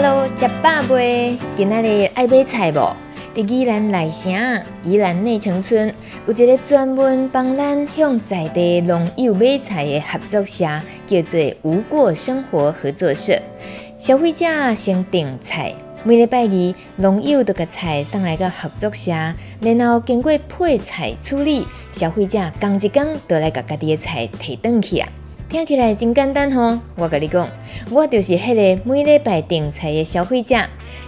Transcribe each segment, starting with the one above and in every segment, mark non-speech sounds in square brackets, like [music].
Hello，呷饱未？今仔日爱买菜无？在宜兰内城、宜兰内城村有一个专门帮咱向在地农友买菜的合作社，叫做“无过生活合作社”。消费者先订菜，每礼拜二农友都把菜送来个合作社，然后经过配菜处理，消费者刚一刚都来把家己的菜提转去啊。听起来真简单吼，我跟你讲，我就是迄个每礼拜订菜的消费者。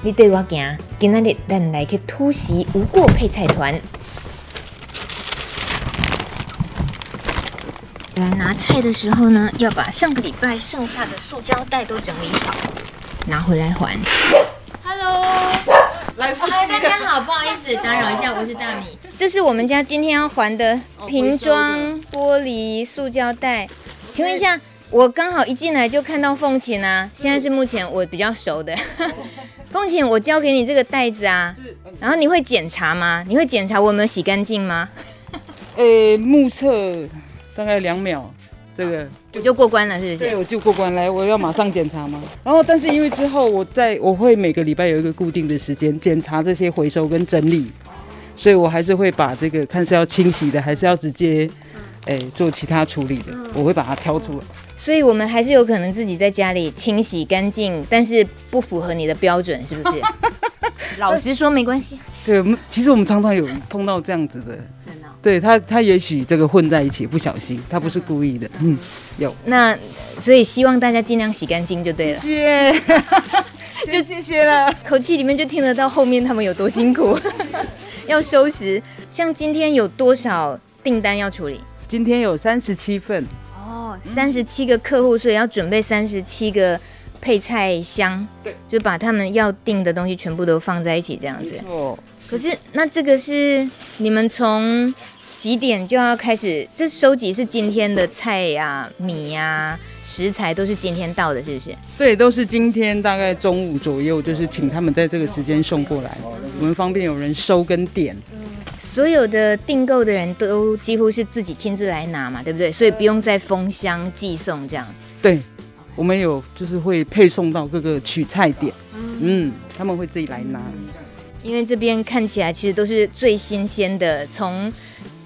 你对我行，今仔日咱来去突袭无过配菜团。来拿菜的时候呢，要把上个礼拜剩下的塑胶袋都整理好，拿回来还。Hello，来，嗨，大家好，不好意思打扰一下，我是大米。这是我们家今天要还的瓶装玻璃塑胶袋。请问一下，我刚好一进来就看到凤琴啊，现在是目前我比较熟的。[laughs] 凤琴，我交给你这个袋子啊，然后你会检查吗？你会检查我有没有洗干净吗？呃、欸，目测大概两秒，这个我就过关了，是不是？对，我就过关来，我要马上检查吗？然后，但是因为之后我在我会每个礼拜有一个固定的时间检查这些回收跟整理，所以我还是会把这个看是要清洗的，还是要直接。哎，做其他处理的，我会把它挑出来。所以，我们还是有可能自己在家里清洗干净，但是不符合你的标准，是不是？[laughs] 老实说，没关系。对，我们其实我们常常有碰到这样子的。真的。对他，他也许这个混在一起，不小心，他不是故意的。嗯，有。那所以希望大家尽量洗干净就对了。谢谢。[laughs] 就谢谢了。口气里面就听得到后面他们有多辛苦，[laughs] 要收拾。像今天有多少订单要处理？今天有三十七份哦，三十七个客户，所以要准备三十七个配菜箱，对，就把他们要订的东西全部都放在一起，这样子。哦，可是那这个是你们从几点就要开始？这收集是今天的菜呀、啊、米呀、啊、食材都是今天到的，是不是？对，都是今天大概中午左右，就是请他们在这个时间送过来，我们方便有人收跟点。所有的订购的人都几乎是自己亲自来拿嘛，对不对？所以不用再封箱寄送这样。对，我们有就是会配送到各个取菜点，嗯，他们会自己来拿。因为这边看起来其实都是最新鲜的，从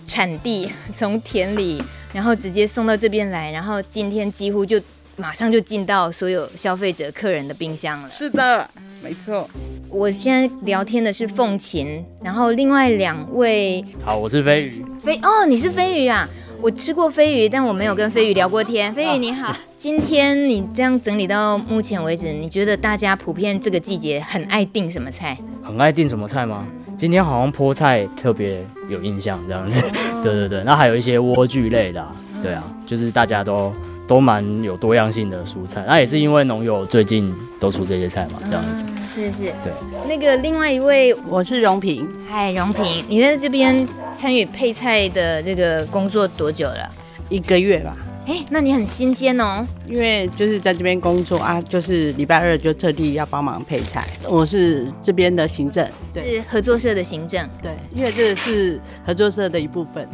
产地从田里，然后直接送到这边来，然后今天几乎就马上就进到所有消费者客人的冰箱了。是的，没错。我现在聊天的是凤琴，然后另外两位，好，我是飞鱼。飞哦，你是飞鱼啊？我吃过飞鱼，但我没有跟飞鱼聊过天。飞鱼你好，今天你这样整理到目前为止，你觉得大家普遍这个季节很爱订什么菜？很爱订什么菜吗？今天好像菠菜特别有印象，这样子。[laughs] 对对对，那还有一些莴苣类的啊，对啊，就是大家都。都蛮有多样性的蔬菜，那也是因为农友最近都出这些菜嘛，这样子。嗯、是是。对。那个另外一位，我是荣平。嗨，荣平，你在这边参与配菜的这个工作多久了？一个月吧。哎，那你很新鲜哦。因为就是在这边工作啊，就是礼拜二就特地要帮忙配菜。我是这边的行政，对，是合作社的行政。对，因为这个是合作社的一部分，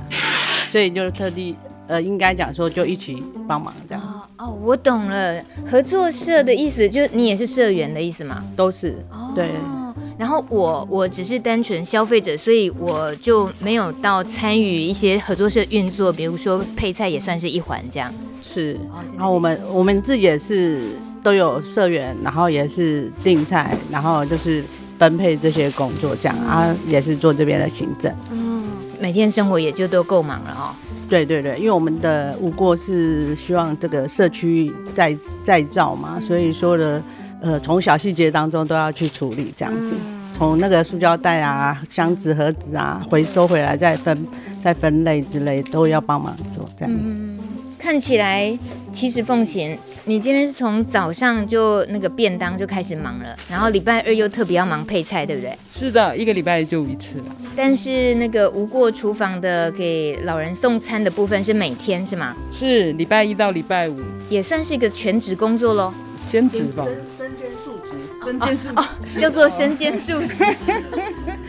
所以就特地。呃，应该讲说就一起帮忙这样。哦，哦，我懂了，合作社的意思就是你也是社员的意思吗？都是。哦，对。然后我我只是单纯消费者，所以我就没有到参与一些合作社运作，比如说配菜也算是一环这样。是。然后我们我们自己也是都有社员，然后也是订菜，然后就是分配这些工作这样啊，也是做这边的行政。嗯，每天生活也就都够忙了哦。对对对，因为我们的无过是希望这个社区再再造嘛，所以说的呃，从小细节当中都要去处理这样子，从那个塑胶袋啊、箱子、盒子啊回收回来再分再分类之类都要帮忙做这样。看起来其实凤琴，你今天是从早上就那个便当就开始忙了，然后礼拜二又特别要忙配菜，对不对？是的，一个礼拜就一次了。但是那个无过厨房的给老人送餐的部分是每天是吗？是礼拜一到礼拜五，也算是一个全职工作喽。兼职吧，身兼数职，身兼数哦，叫做身兼数职。[laughs]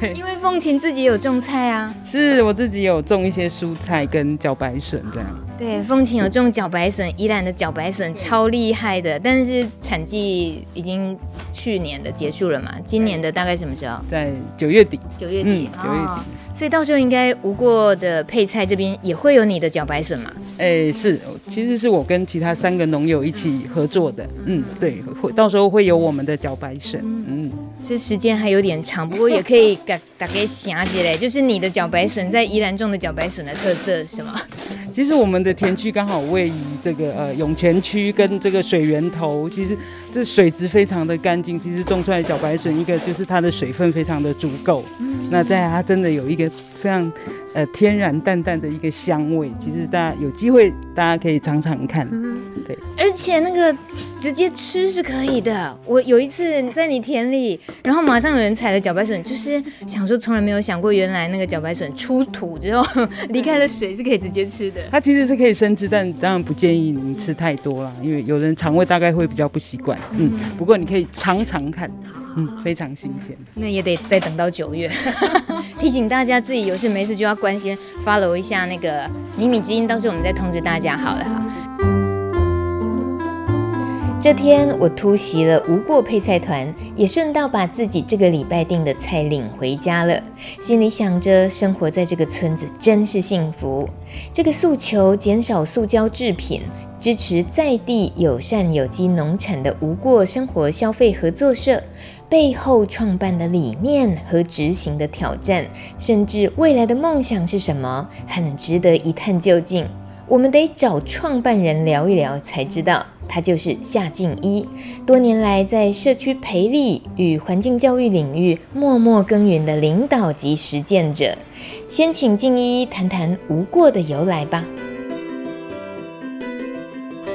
对，[laughs] 因为凤琴自己有种菜啊，是我自己有种一些蔬菜跟茭白笋这样。对，凤琴有种茭白笋，宜兰的茭白笋超厉害的，但是产季已经去年的结束了嘛，今年的大概什么时候？在九月底。九月底，九、嗯、月底。哦所以到时候应该无过的配菜这边也会有你的茭白笋嘛？哎、欸，是，其实是我跟其他三个农友一起合作的。嗯，对，会到时候会有我们的茭白笋。嗯，这时间还有点长，不过也可以给大家想起来，就是你的茭白笋在宜兰种的茭白笋的特色是什么？其实我们的田区刚好位于这个呃涌泉区跟这个水源头，其实这水质非常的干净。其实种出来的茭白笋，一个就是它的水分非常的足够。那再它真的有一个非常呃天然淡淡的一个香味。其实大家有机会，大家可以尝尝看。对，而且那个直接吃是可以的。我有一次在你田里，然后马上有人采了茭白笋，就是想说从来没有想过，原来那个茭白笋出土之后 [laughs] 离开了水是可以直接吃的。它其实是可以生吃，但当然不建议你吃太多啦，因为有人肠胃大概会比较不习惯。嗯，不过你可以尝尝看，嗯，非常新鲜。那也得再等到九月。[laughs] 提醒大家自己有事没事就要关心 follow 一下那个米米之音，到时候我们再通知大家好了哈。这天我突袭了无过配菜团，也顺道把自己这个礼拜订的菜领回家了。心里想着，生活在这个村子真是幸福。这个诉求，减少塑胶制品，支持在地友善有机农产的无过生活消费合作社，背后创办的理念和执行的挑战，甚至未来的梦想是什么，很值得一探究竟。我们得找创办人聊一聊才知道。他就是夏静一，多年来在社区培力与环境教育领域默默耕耘的领导及实践者。先请静一谈谈无过的由来吧。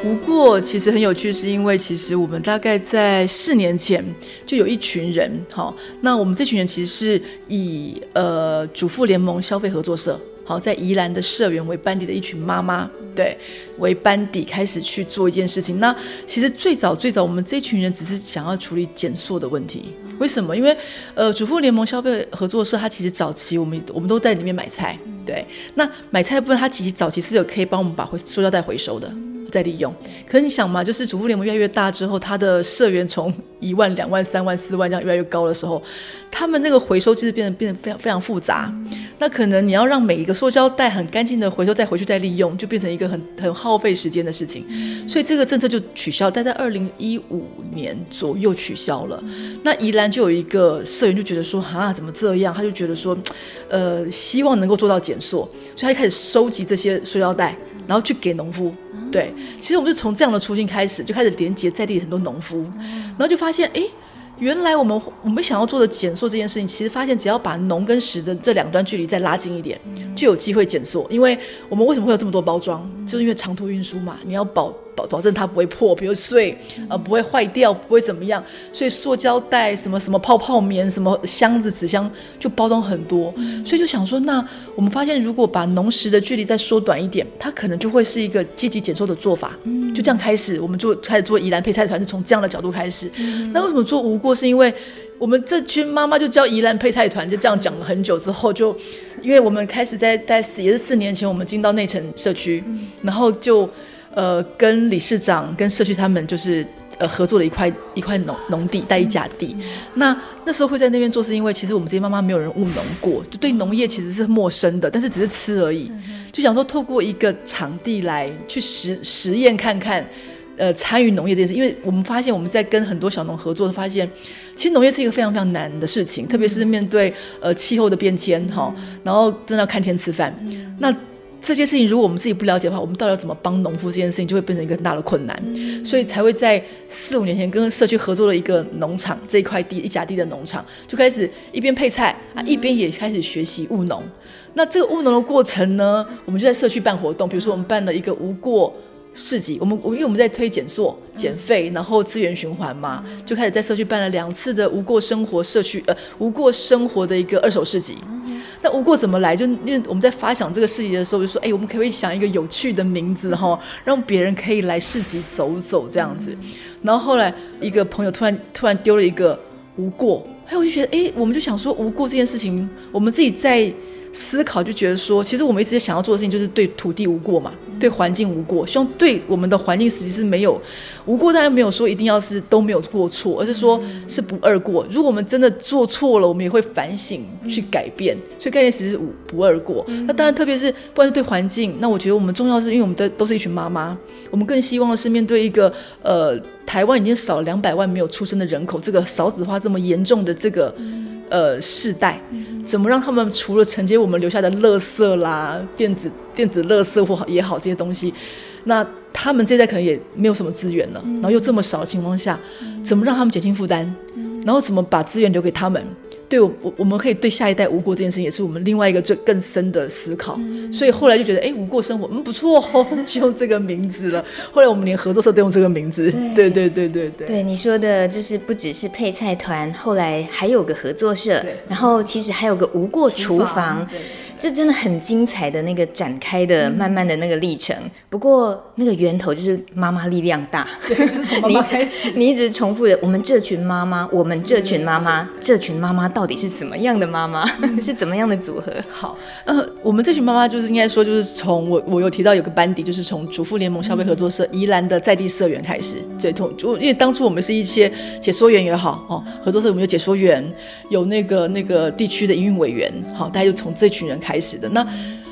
无过其实很有趣，是因为其实我们大概在四年前就有一群人，好，那我们这群人其实是以呃主妇联盟消费合作社。好，在宜兰的社员为班底的一群妈妈，对，为班底开始去做一件事情。那其实最早最早，我们这群人只是想要处理减塑的问题。为什么？因为呃，主妇联盟消费合作社，它其实早期我们我们都在里面买菜，对。那买菜部分，它其实早期是有可以帮我们把回塑料袋回收的。再利用，可是你想嘛，就是主妇联盟越来越大之后，他的社员从一万、两万、三万、四万这样越来越高的时候，他们那个回收其实变得变得非常非常复杂。那可能你要让每一个塑胶袋很干净的回收再回去再利用，就变成一个很很耗费时间的事情。所以这个政策就取消，但在二零一五年左右取消了。那宜兰就有一个社员就觉得说，啊，怎么这样？他就觉得说，呃，希望能够做到减塑，所以他就开始收集这些塑料袋，然后去给农夫。对，其实我们是从这样的初心开始，就开始连接在地很多农夫，然后就发现，哎，原来我们我们想要做的减塑这件事情，其实发现只要把农跟食的这两端距离再拉近一点，就有机会减塑。因为我们为什么会有这么多包装，就是因为长途运输嘛，你要保。保保证它不会破，比如碎，呃，不会坏掉，不会怎么样。所以塑胶袋、什么什么泡泡棉、什么箱子、纸箱就包装很多。所以就想说，那我们发现，如果把农时的距离再缩短一点，它可能就会是一个积极减塑的做法。就这样开始，我们就开始做宜兰配菜团，是从这样的角度开始。那为什么做无过？是因为我们这群妈妈就叫宜兰配菜团，就这样讲了很久之后，就因为我们开始在在也是四年前，我们进到内城社区，然后就。呃，跟理事长、跟社区他们就是呃合作了一块一块农农地，带一甲地。嗯、那那时候会在那边做，是因为其实我们这些妈妈没有人务农过，就对农业其实是陌生的，但是只是吃而已。就想说透过一个场地来去实实验看看，呃，参与农业这件事。因为我们发现我们在跟很多小农合作，发现其实农业是一个非常非常难的事情，特别是面对呃气候的变迁哈，然后真的要看天吃饭。那这件事情，如果我们自己不了解的话，我们到底要怎么帮农夫？这件事情就会变成一个很大的困难，所以才会在四五年前跟社区合作了一个农场，这一块地一甲地的农场，就开始一边配菜啊，一边也开始学习务农。那这个务农的过程呢，我们就在社区办活动，比如说我们办了一个无过。市集，我们我因为我们在推减塑、减废，然后资源循环嘛，就开始在社区办了两次的无过生活社区，呃，无过生活的一个二手市集。那无过怎么来？就因为我们在发想这个市集的时候，就说，哎，我们可不可以想一个有趣的名字哈，让别人可以来市集走走这样子。然后后来一个朋友突然突然丢了一个无过，哎，我就觉得，哎，我们就想说无过这件事情，我们自己在。思考就觉得说，其实我们一直想要做的事情就是对土地无过嘛，对环境无过，希望对我们的环境实际是没有无过。当然没有说一定要是都没有过错，而是说是不二过。如果我们真的做错了，我们也会反省去改变。所以概念其实是无不二过。那当然，特别是不管是对环境，那我觉得我们重要是因为我们的都是一群妈妈，我们更希望的是面对一个呃台湾已经少了两百万没有出生的人口，这个少子化这么严重的这个。呃，世代怎么让他们除了承接我们留下的垃圾啦、电子电子垃圾或也好这些东西，那他们这代可能也没有什么资源了，然后又这么少的情况下，怎么让他们减轻负担？然后怎么把资源留给他们？对我，我我们可以对下一代无过这件事情，也是我们另外一个最更深的思考。所以后来就觉得，哎，无过生活，嗯，不错哦，就用这个名字了。[laughs] 后来我们连合作社都用这个名字。对对对对对。对，对你说的，就是不只是配菜团，后来还有个合作社，然后其实还有个无过厨房。这真的很精彩的那个展开的慢慢的那个历程，嗯、不过那个源头就是妈妈力量大。对，从妈妈 [laughs] 开始你，你一直重复的，我们这群妈妈，我们这群妈妈，这群妈妈到底是什么样的妈妈？嗯、[laughs] 是怎么样的组合？好，呃，我们这群妈妈就是应该说，就是从我我有提到有个班底，就是从主妇联盟消费合作社宜兰的在地社员开始，对，从就因为当初我们是一些解说员也好，哦，合作社我们有解说员，有那个那个地区的营运委员，好，大家就从这群人开。开始的那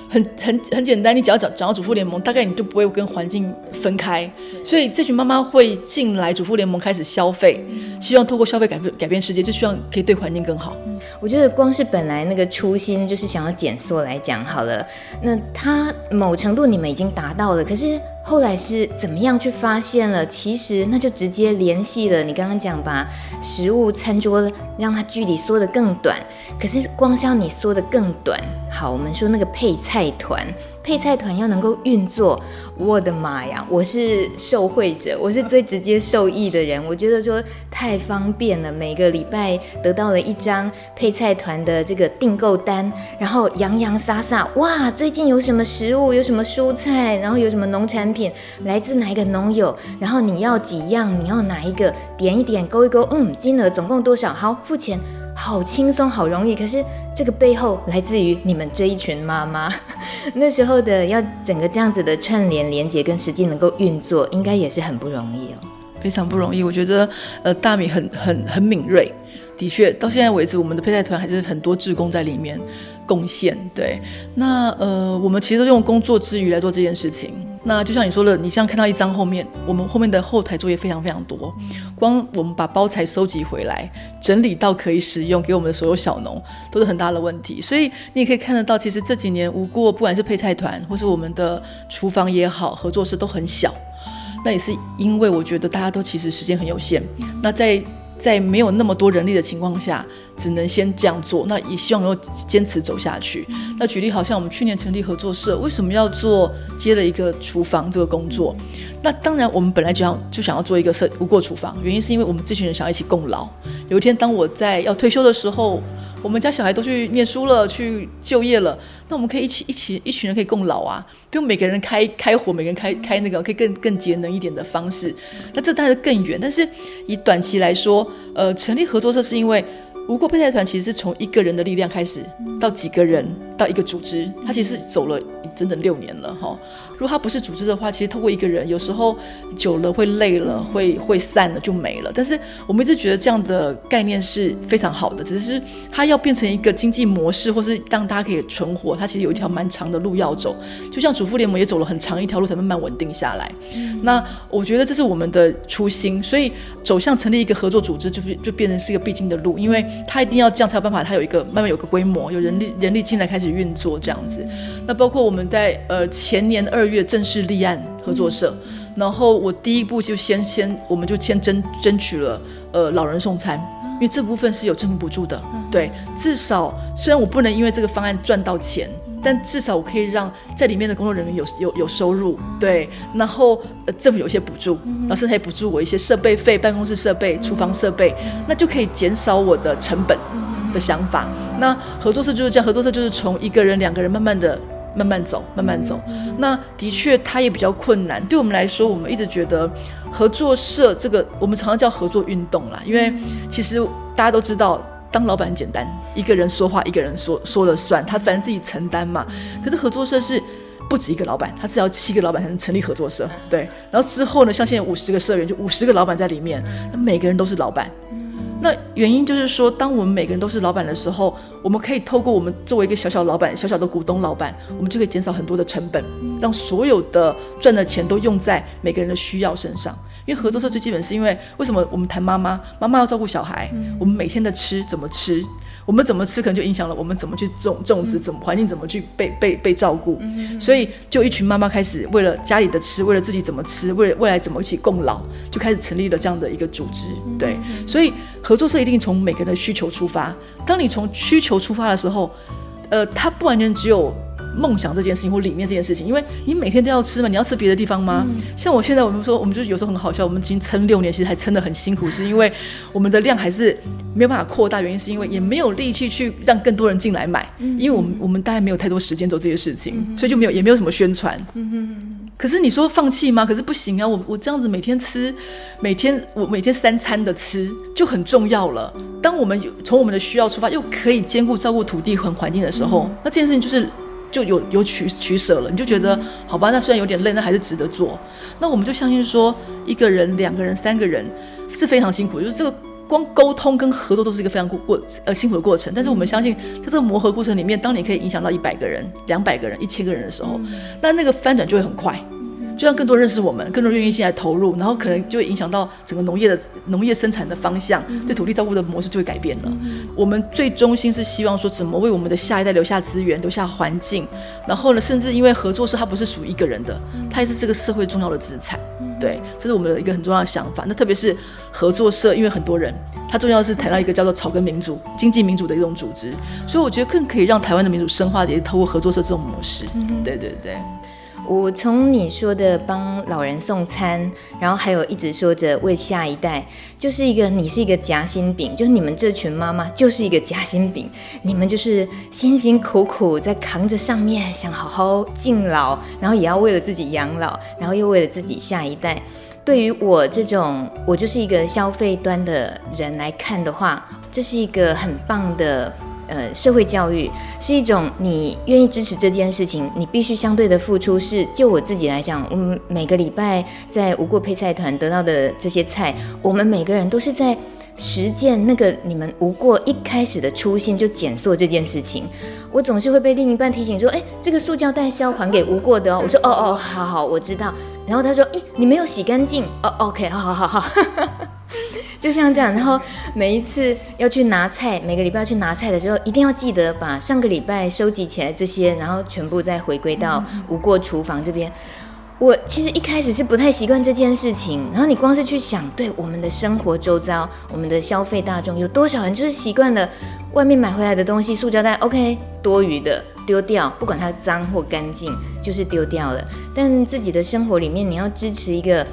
很很很简单，你只要讲讲到主妇联盟，大概你就不会跟环境分开，所以这群妈妈会进来主妇联盟开始消费，希望透过消费改变改变世界，就希望可以对环境更好。我觉得光是本来那个初心就是想要减缩来讲好了，那它某程度你们已经达到了，可是。后来是怎么样去发现了？其实那就直接联系了。你刚刚讲把食物餐桌让它距离缩得更短，可是光是要你缩得更短。好，我们说那个配菜团。配菜团要能够运作，我的妈呀！我是受惠者，我是最直接受益的人。我觉得说太方便了，每个礼拜得到了一张配菜团的这个订购单，然后洋洋洒洒，哇！最近有什么食物，有什么蔬菜，然后有什么农产品，来自哪一个农友，然后你要几样，你要哪一个，点一点，勾一勾，嗯，金额总共多少？好，付钱。好轻松，好容易。可是这个背后来自于你们这一群妈妈，[laughs] 那时候的要整个这样子的串联连接跟实际能够运作，应该也是很不容易哦，非常不容易。我觉得呃大米很很很敏锐，的确到现在为止，我们的配菜团还是很多志工在里面贡献。对，那呃我们其实都用工作之余来做这件事情。那就像你说的，你像看到一张后面，我们后面的后台作业非常非常多。光我们把包材收集回来，整理到可以使用，给我们的所有小农，都是很大的问题。所以你也可以看得到，其实这几年无过，不管是配菜团，或是我们的厨房也好，合作社都很小。那也是因为我觉得大家都其实时间很有限。那在在没有那么多人力的情况下，只能先这样做。那也希望能够坚持走下去。那举例，好像我们去年成立合作社，为什么要做接了一个厨房这个工作？那当然，我们本来就想就想要做一个社无过厨房，原因是因为我们这群人想要一起共劳。有一天，当我在要退休的时候，我们家小孩都去念书了，去就业了，那我们可以一起一起一群人可以共老啊，不用每个人开开火，每个人开开那个可以更更节能一点的方式。那这当然更远，但是以短期来说，呃，成立合作社是因为无国配菜团其实是从一个人的力量开始，到几个人，到一个组织，它其实走了。整整六年了哈，如果他不是组织的话，其实透过一个人，有时候久了会累了，会会散了就没了。但是我们一直觉得这样的概念是非常好的，只是它要变成一个经济模式，或是让大家可以存活，它其实有一条蛮长的路要走。就像主妇联盟也走了很长一条路才慢慢稳定下来。那我觉得这是我们的初心，所以走向成立一个合作组织，就就变成是一个必经的路，因为它一定要这样才有办法，它有一个慢慢有个规模，有人力人力进来开始运作这样子。那包括我们。们在呃前年二月正式立案合作社，嗯、然后我第一步就先先我们就先争争取了呃老人送餐，因为这部分是有政府补助的，嗯、对，至少虽然我不能因为这个方案赚到钱。但至少我可以让在里面的工作人员有有有收入，对，然后呃政府有一些补助，然后甚至还补助我一些设备费、办公室设备、厨房设备，那就可以减少我的成本的想法。那合作社就是这样，合作社就是从一个人、两个人慢慢的、慢慢走、慢慢走。那的确它也比较困难，对我们来说，我们一直觉得合作社这个我们常常叫合作运动啦，因为其实大家都知道。当老板很简单，一个人说话，一个人说说了算，他反正自己承担嘛。可是合作社是不止一个老板，他至少七个老板才能成立合作社。对，然后之后呢，像现在五十个社员，就五十个老板在里面，那每个人都是老板。那原因就是说，当我们每个人都是老板的时候，我们可以透过我们作为一个小小老板、小小的股东老板，我们就可以减少很多的成本，让所有的赚的钱都用在每个人的需要身上。因为合作社最基本是因为为什么我们谈妈妈，妈妈要照顾小孩，我们每天的吃怎么吃，我们怎么吃可能就影响了我们怎么去种种植，怎么环境怎么去被被被照顾，嗯、所以就一群妈妈开始为了家里的吃，为了自己怎么吃，为了未来怎么一起共老，就开始成立了这样的一个组织。对，所以合作社一定从每个人的需求出发。当你从需求出发的时候，呃，它不完全只有。梦想这件事情或理念这件事情，因为你每天都要吃嘛，你要吃别的地方吗？嗯、像我现在，我们说，我们就有时候很好笑，我们已经撑六年，其实还撑得很辛苦，是因为我们的量还是没有办法扩大，原因是因为也没有力气去让更多人进来买，嗯、因为我们我们大概没有太多时间做这些事情，嗯、所以就没有也没有什么宣传。可是你说放弃吗？可是不行啊，我我这样子每天吃，每天我每天三餐的吃就很重要了。当我们从我们的需要出发，又可以兼顾照顾土地和环境的时候，嗯、那这件事情就是。就有有取取舍了，你就觉得好吧，那虽然有点累，那还是值得做。那我们就相信说，一个人、两个人、三个人是非常辛苦，就是这个光沟通跟合作都是一个非常过过呃辛苦的过程。但是我们相信，在这个磨合过程里面，当你可以影响到一百个人、两百个人、一千个人的时候，那那个翻转就会很快。就让更多认识我们，更多愿意进来投入，然后可能就会影响到整个农业的农业生产的方向，对土地照顾的模式就会改变了。我们最中心是希望说，怎么为我们的下一代留下资源、留下环境，然后呢，甚至因为合作社它不是属于一个人的，它也是这个社会重要的资产。对，这是我们的一个很重要的想法。那特别是合作社，因为很多人，它重要的是谈到一个叫做草根民主、经济民主的一种组织，所以我觉得更可以让台湾的民主深化，也是透过合作社这种模式。对对对。我从你说的帮老人送餐，然后还有一直说着为下一代，就是一个你是一个夹心饼，就是你们这群妈妈就是一个夹心饼，你们就是辛辛苦苦在扛着上面，想好好敬老，然后也要为了自己养老，然后又为了自己下一代。对于我这种我就是一个消费端的人来看的话，这是一个很棒的。呃，社会教育是一种你愿意支持这件事情，你必须相对的付出。是就我自己来讲，我们每个礼拜在无过配菜团得到的这些菜，我们每个人都是在实践那个你们无过一开始的初心，就减塑这件事情。我总是会被另一半提醒说：“哎，这个塑胶袋是要还给无过的哦。”我说：“哦哦，好好，我知道。”然后他说：“咦，你没有洗干净哦？OK，好好好好。”就像这样，然后每一次要去拿菜，每个礼拜要去拿菜的时候，一定要记得把上个礼拜收集起来这些，然后全部再回归到无过厨房这边。我其实一开始是不太习惯这件事情，然后你光是去想，对我们的生活周遭，我们的消费大众有多少人就是习惯了外面买回来的东西，塑胶袋 OK 多余的丢掉，不管它脏或干净，就是丢掉了。但自己的生活里面，你要支持一个。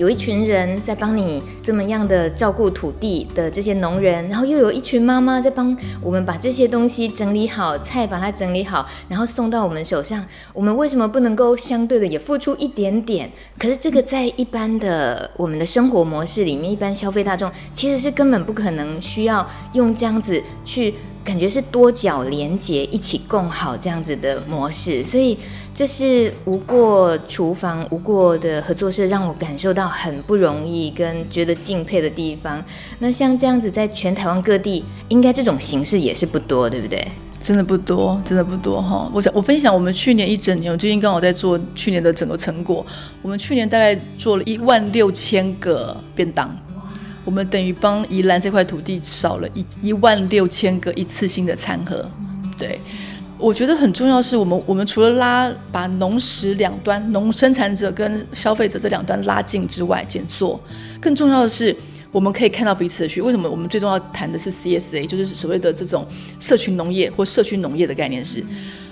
有一群人在帮你这么样的照顾土地的这些农人，然后又有一群妈妈在帮我们把这些东西整理好，菜把它整理好，然后送到我们手上。我们为什么不能够相对的也付出一点点？可是这个在一般的我们的生活模式里面，一般消费大众其实是根本不可能需要用这样子去。感觉是多角连接，一起共好这样子的模式，所以这是无过厨房、无过的合作社让我感受到很不容易跟觉得敬佩的地方。那像这样子，在全台湾各地，应该这种形式也是不多，对不对？真的不多，真的不多哈。我想我分享我们去年一整年，我最近刚好在做去年的整个成果。我们去年大概做了一万六千个便当。我们等于帮宜兰这块土地少了一一万六千个一次性的餐盒，对。我觉得很重要是，我们我们除了拉把农食两端，农生产者跟消费者这两端拉近之外，减缩，更重要的是，我们可以看到彼此的需。为什么我们最重要谈的是 CSA，就是所谓的这种社群农业或社区农业的概念是，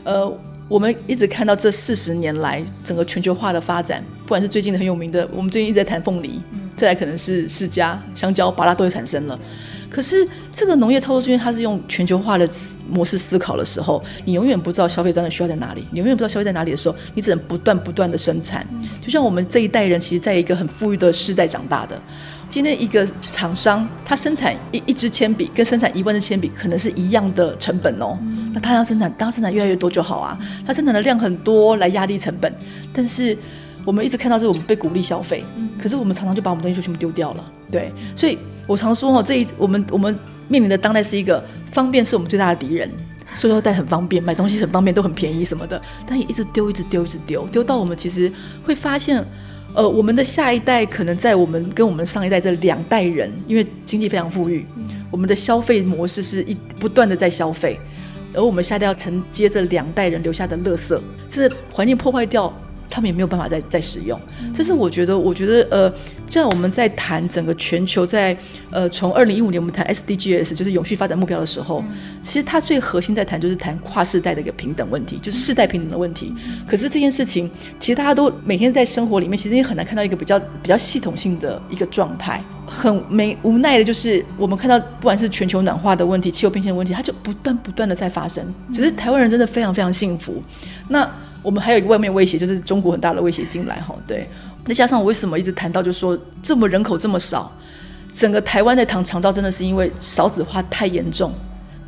呃。我们一直看到这四十年来整个全球化的发展，不管是最近的很有名的，我们最近一直在谈凤梨，再来可能是释迦、香蕉、芭拉都会产生了。可是这个农业操作是因为它是用全球化的模式思考的时候，你永远不知道消费端的需要在哪里，你永远不知道消费在哪里的时候，你只能不断不断的生产。就像我们这一代人，其实在一个很富裕的世代长大的。今天一个厂商，他生产一一支铅笔，跟生产一万支铅笔可能是一样的成本哦。那他要生产，当他生产越来越多就好啊。他生产的量很多来压力成本，但是我们一直看到是我们被鼓励消费，可是我们常常就把我们东西就全部丢掉了。对，所以我常说哦，这一我们我们面临的当代是一个方便是我们最大的敌人。塑料袋很方便，买东西很方便，都很便宜什么的，但也一直丢，一直丢，一直丢，丢到我们其实会发现。呃，我们的下一代可能在我们跟我们上一代这两代人，因为经济非常富裕，我们的消费模式是一不断的在消费，而我们下一代要承接这两代人留下的垃圾，是环境破坏掉。他们也没有办法再再使用，这是我觉得，我觉得呃，像我们在谈整个全球在呃，从二零一五年我们谈 SDGs 就是永续发展目标的时候，其实它最核心在谈就是谈跨世代的一个平等问题，就是世代平等的问题。可是这件事情，其实大家都每天在生活里面，其实也很难看到一个比较比较系统性的一个状态。很没无奈的就是，我们看到不管是全球暖化的问题、气候变迁的问题，它就不断不断的在发生。只是台湾人真的非常非常幸福。那我们还有一个外面威胁，就是中国很大的威胁进来哈。对，那加上我为什么一直谈到，就是说这么人口这么少，整个台湾在谈长照，真的是因为少子化太严重，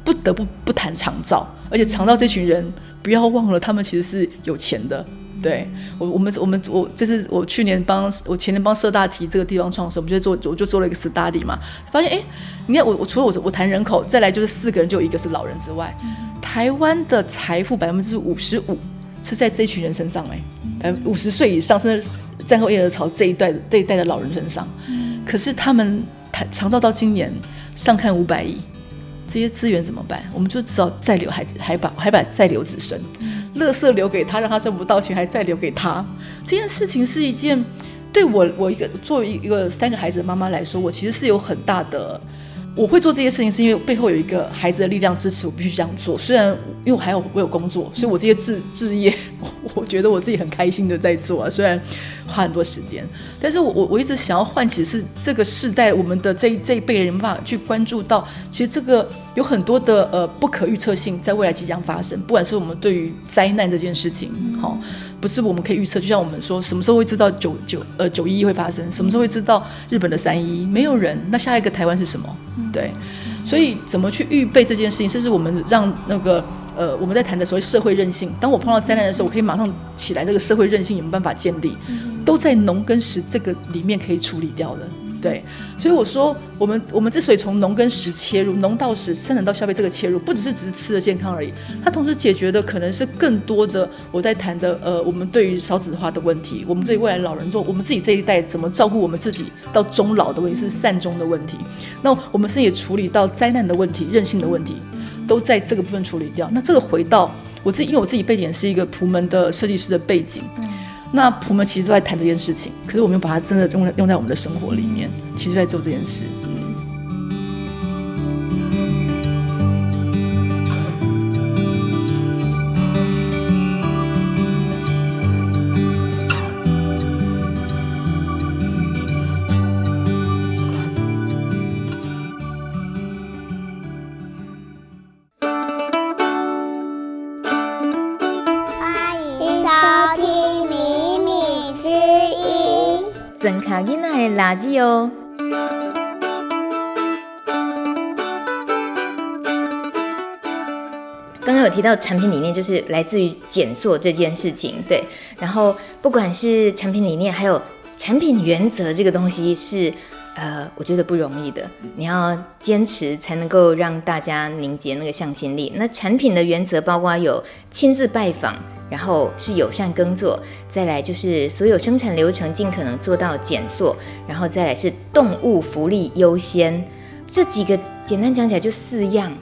不得不不谈长照。而且长照这群人，不要忘了，他们其实是有钱的。对我，我们我们我这是我去年帮我前年帮社大提这个地方创生，我们就做我就做了一个 study 嘛，发现哎，你看我我除了我我谈人口，再来就是四个人就一个是老人之外，台湾的财富百分之五十五。是在这群人身上哎，呃，五十岁以上，甚至战后婴儿潮这一代这一代的老人身上，可是他们谈长照到今年上看五百亿，这些资源怎么办？我们就只好再留孩子，还把还把再留子孙，乐色留给他，让他赚不到钱，还再留给他。这件事情是一件对我我一个作为一个三个孩子的妈妈来说，我其实是有很大的。我会做这些事情，是因为背后有一个孩子的力量支持我必须这样做。虽然因为我还有我有工作，所以我这些志志业，[laughs] 我觉得我自己很开心的在做啊。虽然花很多时间，但是我我我一直想要唤起是这个世代，我们的这这一辈人办法去关注到，其实这个有很多的呃不可预测性在未来即将发生。不管是我们对于灾难这件事情，好，不是我们可以预测。就像我们说，什么时候会知道九九呃九一一会发生？什么时候会知道日本的三一一？没有人。那下一个台湾是什么？对，所以怎么去预备这件事情，甚至我们让那个呃我们在谈的所谓社会韧性。当我碰到灾难的时候，我可以马上起来，这个社会韧性有没有办法建立？都在农跟食这个里面可以处理掉的。对，所以我说，我们我们之所以从农跟食切入，农到食，生产到消费这个切入，不只是只是吃的健康而已，它同时解决的可能是更多的我在谈的，呃，我们对于少子化的问题，我们对未来老人做，我们自己这一代怎么照顾我们自己到终老的问题，是善终的问题。那我们是也处理到灾难的问题、韧性的问题，都在这个部分处理掉。那这个回到我自己，因为我自己背景是一个普门的设计师的背景。那普们其实都在谈这件事情，可是我们又把它真的用在用在我们的生活里面，其实在做这件事。垃圾哦。刚刚有提到产品理念，就是来自于减塑这件事情，对。然后不管是产品理念，还有产品原则，这个东西是呃，我觉得不容易的。你要坚持，才能够让大家凝结那个向心力。那产品的原则包括有亲自拜访。然后是友善耕作，再来就是所有生产流程尽可能做到减塑，然后再来是动物福利优先，这几个简单讲起来就四样。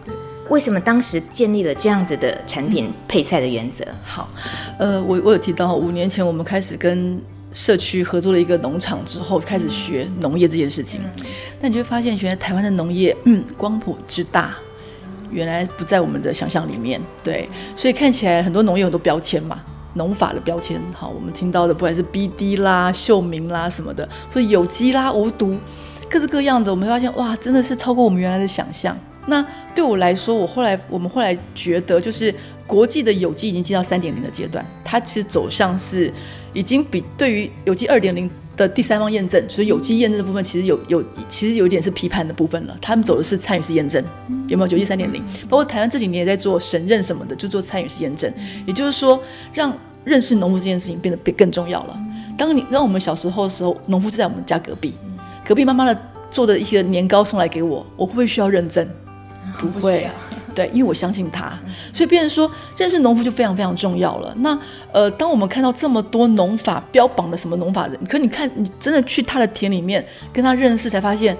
为什么当时建立了这样子的产品配菜的原则？好，呃，我我有提到五年前我们开始跟社区合作了一个农场之后，开始学农业这件事情。那你就会发现，原来台湾的农业，嗯，光谱之大，原来不在我们的想象里面。对，所以看起来很多农业很多标签嘛，农法的标签。好，我们听到的不管是 BD 啦、秀明啦什么的，或者有机啦、无毒，各式各样的，我们发现哇，真的是超过我们原来的想象。那对我来说，我后来我们后来觉得，就是国际的有机已经进到三点零的阶段，它其实走向是已经比对于有机二点零的第三方验证，所以有机验证的部分其实有有其实有一点是批判的部分了。他们走的是参与式验证，有没有？有机三点零，包括台湾这几年也在做审认什么的，就做参与式验证，也就是说，让认识农夫这件事情变得变更重要了。当你让我们小时候的时候，农夫就在我们家隔壁，隔壁妈妈的做的一些年糕送来给我，我会不会需要认证？不会，对，因为我相信他，所以变成说认识农夫就非常非常重要了。那呃，当我们看到这么多农法标榜的什么农法人，可你看你真的去他的田里面跟他认识，才发现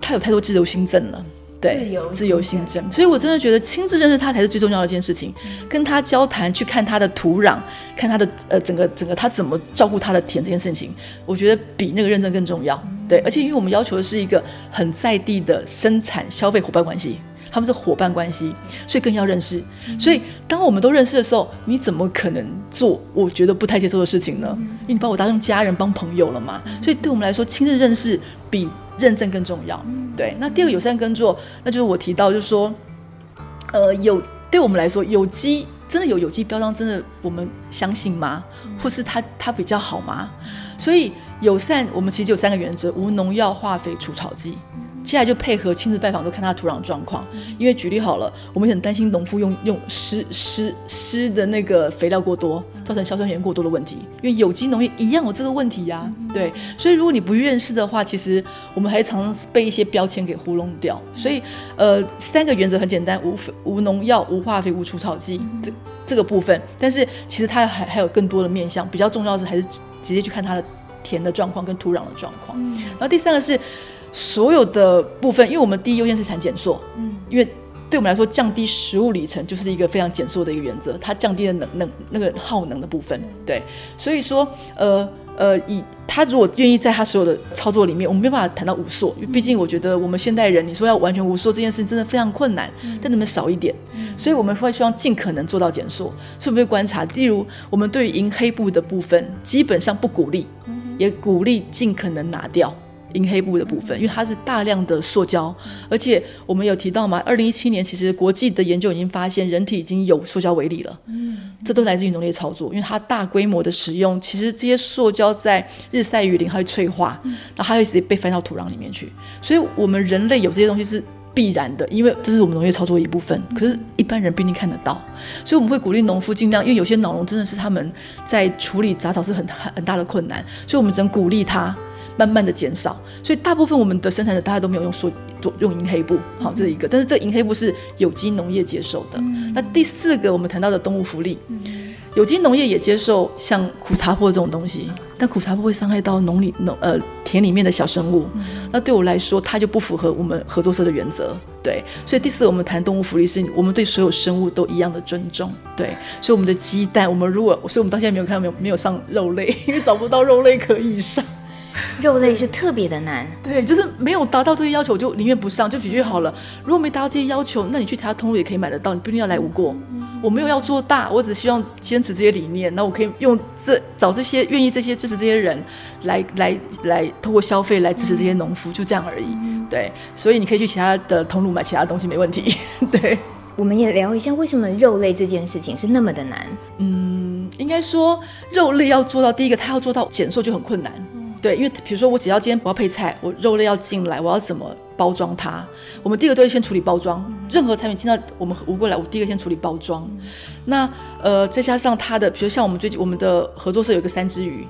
他有太多自由心证了。对，自由自由心证。所以我真的觉得亲自认识他才是最重要的一件事情。跟他交谈，去看他的土壤，看他的呃整个整个他怎么照顾他的田这件事情，我觉得比那个认证更重要。对，而且因为我们要求的是一个很在地的生产消费伙伴关系。他们是伙伴关系，所以更要认识。所以当我们都认识的时候，你怎么可能做我觉得不太接受的事情呢？因为你把我当成家人、帮朋友了嘛。所以对我们来说，亲自认识比认证更重要。对，那第二个友善耕作，那就是我提到，就是说，呃，有对我们来说，有机真的有有机标章，真的我们相信吗？或是它它比较好吗？所以友善，我们其实就有三个原则：无农药、化肥、除草剂。接下来就配合亲自拜访，都看他土壤状况。因为举例好了，我们很担心农夫用用湿湿湿的那个肥料过多，造成硝酸盐过多的问题。因为有机农业一样有这个问题呀、啊，对。所以如果你不认识的话，其实我们还常常被一些标签给糊弄掉。所以呃，三个原则很简单：无无农药、无化肥、无除草剂这这个部分。但是其实它还还有更多的面向，比较重要的是还是直接去看它的田的状况跟土壤的状况。然后第三个是。所有的部分，因为我们第一优先是产减塑，嗯，因为对我们来说，降低食物里程就是一个非常减塑的一个原则，它降低了能能那个耗能的部分，对，所以说，呃呃，以他如果愿意在他所有的操作里面，我们没有办法谈到无塑，因为毕竟我觉得我们现代人，你说要完全无塑这件事情真的非常困难，但能不能少一点？所以我们会希望尽可能做到减塑，所以我们会观察，例如我们对于银黑布的部分，基本上不鼓励，也鼓励尽可能拿掉。银黑布的部分，因为它是大量的塑胶，而且我们有提到嘛，二零一七年其实国际的研究已经发现，人体已经有塑胶微粒了。嗯，这都来自于农业操作，因为它大规模的使用，其实这些塑胶在日晒雨淋它会脆化，然后它会直接被翻到土壤里面去。所以，我们人类有这些东西是必然的，因为这是我们农业操作的一部分。可是，一般人不一定看得到，所以我们会鼓励农夫尽量，因为有些老农真的是他们在处理杂草是很很大的困难，所以我们只能鼓励他。慢慢的减少，所以大部分我们的生产者大家都没有用说用银黑布，好，这是一个。但是这银黑布是有机农业接受的。嗯、那第四个我们谈到的动物福利，嗯、有机农业也接受像苦茶粕这种东西，但苦茶粕会伤害到农里农呃田里面的小生物。嗯、那对我来说，它就不符合我们合作社的原则。对，所以第四个我们谈动物福利，是我们对所有生物都一样的尊重。对，所以我们的鸡蛋，我们如果，所以我们到现在没有看到没有没有上肉类，因为找不到肉类可以上。[laughs] 肉类是特别的难，对，就是没有达到这些要求，我就宁愿不上，就解决好了。如果没达到这些要求，那你去其他通路也可以买得到，你不一定要来无过。我没有要做大，我只希望坚持这些理念。那我可以用这找这些愿意这些支持这些人来来来，通过消费来支持这些农夫，就这样而已。对，所以你可以去其他的通路买其他东西，没问题。[laughs] 对，我们也聊一下为什么肉类这件事情是那么的难。嗯，应该说肉类要做到第一个，它要做到减瘦就很困难。对，因为比如说我只要今天我要配菜，我肉类要进来，我要怎么包装它？我们第一个都会先处理包装，任何产品进到我们无过来，我第一个先处理包装。那呃，再加上它的，比如像我们最近我们的合作社有一个三只鱼，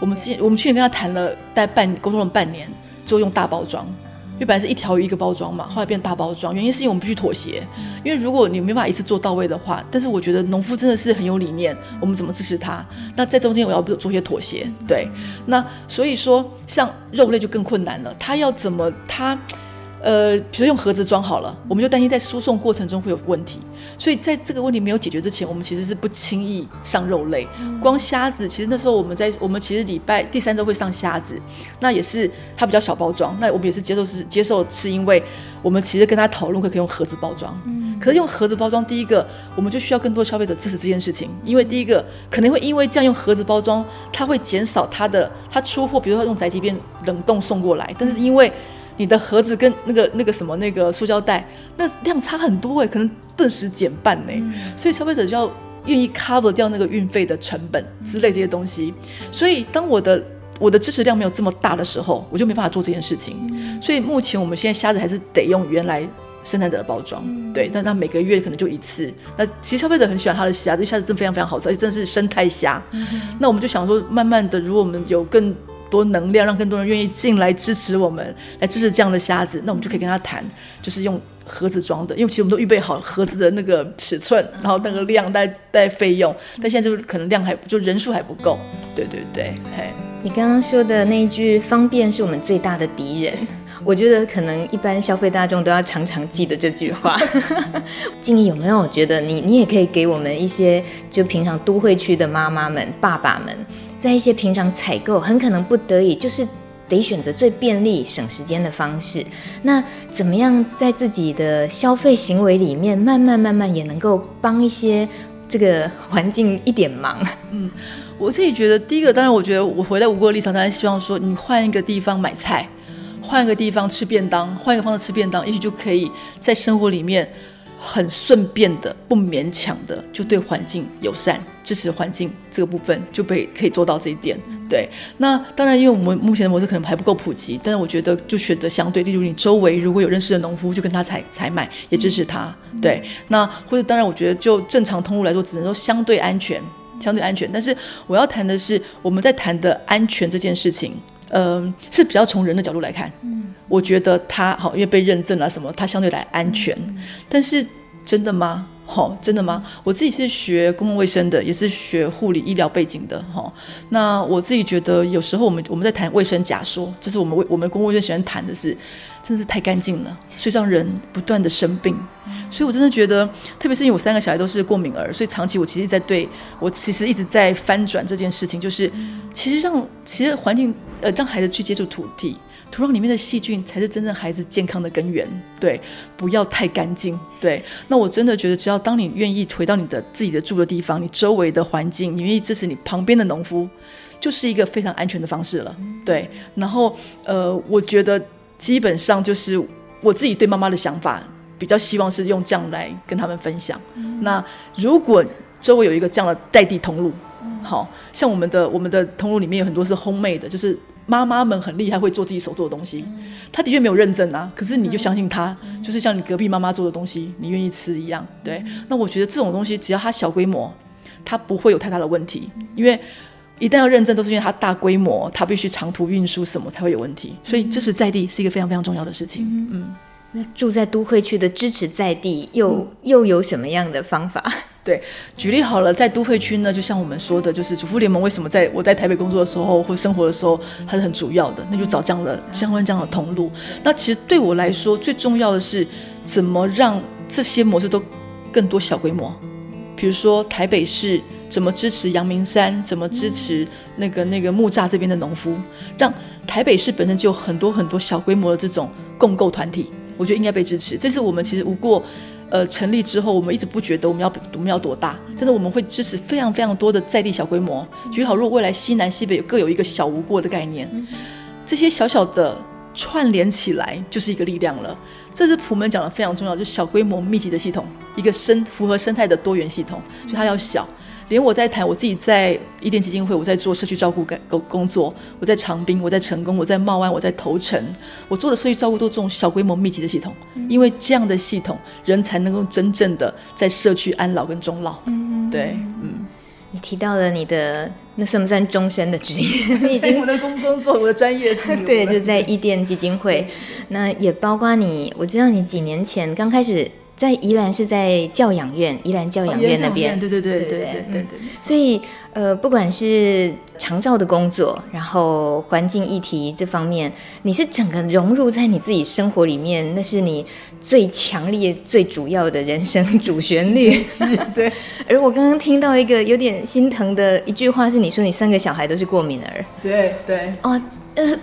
我们之我们去年跟他谈了大概半沟通了半年，就用大包装。因为本来是一条鱼一个包装嘛，后来变大包装，原因是因为我们必须妥协。因为如果你没办法一次做到位的话，但是我觉得农夫真的是很有理念，我们怎么支持他？那在中间我要做些妥协，对。那所以说，像肉类就更困难了，他要怎么他，呃，比如用盒子装好了，我们就担心在输送过程中会有问题，所以在这个问题没有解决之前，我们其实是不轻易上肉类。光虾子，其实那时候我们在我们其实礼拜第三周会上虾子，那也是它比较小包装，那我们也是接受是接受是因为我们其实跟他讨论可可以用盒子包装，可是用盒子包装，第一个我们就需要更多消费者支持这件事情，因为第一个可能会因为这样用盒子包装，它会减少它的它出货，比如说用宅急便冷冻送过来，但是因为你的盒子跟那个那个什么那个塑胶袋，那量差很多哎，可能顿时减半呢。嗯、所以消费者就要愿意 cover 掉那个运费的成本之类这些东西。所以当我的我的支持量没有这么大的时候，我就没办法做这件事情。嗯、所以目前我们现在虾子还是得用原来生产者的包装，嗯、对，但他每个月可能就一次。那其实消费者很喜欢他的虾，这虾子真的非常非常好吃，而且真的是生态虾。嗯、那我们就想说，慢慢的，如果我们有更多能量，让更多人愿意进来支持我们，来支持这样的虾子，那我们就可以跟他谈，就是用盒子装的，因为其实我们都预备好盒子的那个尺寸，然后那个量带带费用，但现在就是可能量还就人数还不够，对对对，嘿。你刚刚说的那一句“方便是我们最大的敌人”，我觉得可能一般消费大众都要常常记得这句话。[laughs] 静怡有没有觉得你你也可以给我们一些，就平常都会区的妈妈们、爸爸们？在一些平常采购很可能不得已，就是得选择最便利、省时间的方式。那怎么样在自己的消费行为里面，慢慢慢慢也能够帮一些这个环境一点忙？嗯，我自己觉得，第一个当然，我觉得我回来无过立场，当然希望说，你换一个地方买菜，换一个地方吃便当，换一个方式吃便当，也许就可以在生活里面。很顺便的，不勉强的，就对环境友善，支持环境这个部分就被可以做到这一点。对，那当然，因为我们目前的模式可能还不够普及，但是我觉得就选择相对，例如你周围如果有认识的农夫，就跟他采采买，也支持他。对，那或者当然，我觉得就正常通路来说，只能说相对安全，相对安全。但是我要谈的是，我们在谈的安全这件事情，呃，是比较从人的角度来看。我觉得它好，因为被认证了什么，它相对来安全。但是真的吗？好，真的吗？我自己是学公共卫生的，也是学护理医疗背景的。哈，那我自己觉得有时候我们我们在谈卫生假说，这是我们卫我们公共卫生喜欢谈的是，真的是太干净了，所以让人不断的生病。所以我真的觉得，特别是因为我三个小孩都是过敏儿，所以长期我其实在对我其实一直在翻转这件事情，就是其实让其实环境呃让孩子去接触土地。土壤里面的细菌才是真正孩子健康的根源，对，不要太干净，对。那我真的觉得，只要当你愿意回到你的自己的住的地方，你周围的环境，你愿意支持你旁边的农夫，就是一个非常安全的方式了，对。然后，呃，我觉得基本上就是我自己对妈妈的想法，比较希望是用这样来跟他们分享。那如果周围有一个这样的代地通路，好像我们的我们的通路里面有很多是 homemade 的，就是。妈妈们很厉害，会做自己手做的东西。他的确没有认证啊，可是你就相信他，就是像你隔壁妈妈做的东西，你愿意吃一样。对，那我觉得这种东西只要它小规模，它不会有太大的问题。因为一旦要认证，都是因为它大规模，它必须长途运输什么才会有问题。所以支持在地是一个非常非常重要的事情。嗯，那住在都会区的支持在地又，又、嗯、又有什么样的方法？[laughs] 对，举例好了，在都会区呢，就像我们说的，就是主妇联盟为什么在我在台北工作的时候或生活的时候，它是很主要的，那就找这样的相关这样的通路。那其实对我来说，最重要的是怎么让这些模式都更多小规模。比如说台北市怎么支持阳明山，怎么支持那个那个木栅这边的农夫，让台北市本身就有很多很多小规模的这种共构团体，我觉得应该被支持。这是我们其实无过。呃，成立之后，我们一直不觉得我们要我们要多大，但是我们会支持非常非常多的在地小规模。举好，如果未来西南西北各有一个小无过的概念，这些小小的串联起来就是一个力量了。这是普门讲的非常重要，就是小规模密集的系统，一个生符合生态的多元系统，所以它要小。连我在谈，我自己在伊甸基金会，我在做社区照顾工工作，我在长滨，我在成功，我在茂安，我在头城，我做的社区照顾都这种小规模密集的系统，因为这样的系统，人才能够真正的在社区安老跟终老。嗯，对，嗯。你提到了你的那算不算终身的职业？[laughs] 你已经我的工工作，我的专业是 [laughs] 对，就在伊甸基金会，那也包括你，我知道你几年前刚开始。在宜兰是在教养院，宜兰教养院那边，对对对对对对对。所以呃，不管是长照的工作，然后环境议题这方面，你是整个融入在你自己生活里面，那是你最强烈、最主要的人生主旋律。[laughs] 是，对。[laughs] 而我刚刚听到一个有点心疼的一句话，是你说你三个小孩都是过敏儿。对对。哦，呃。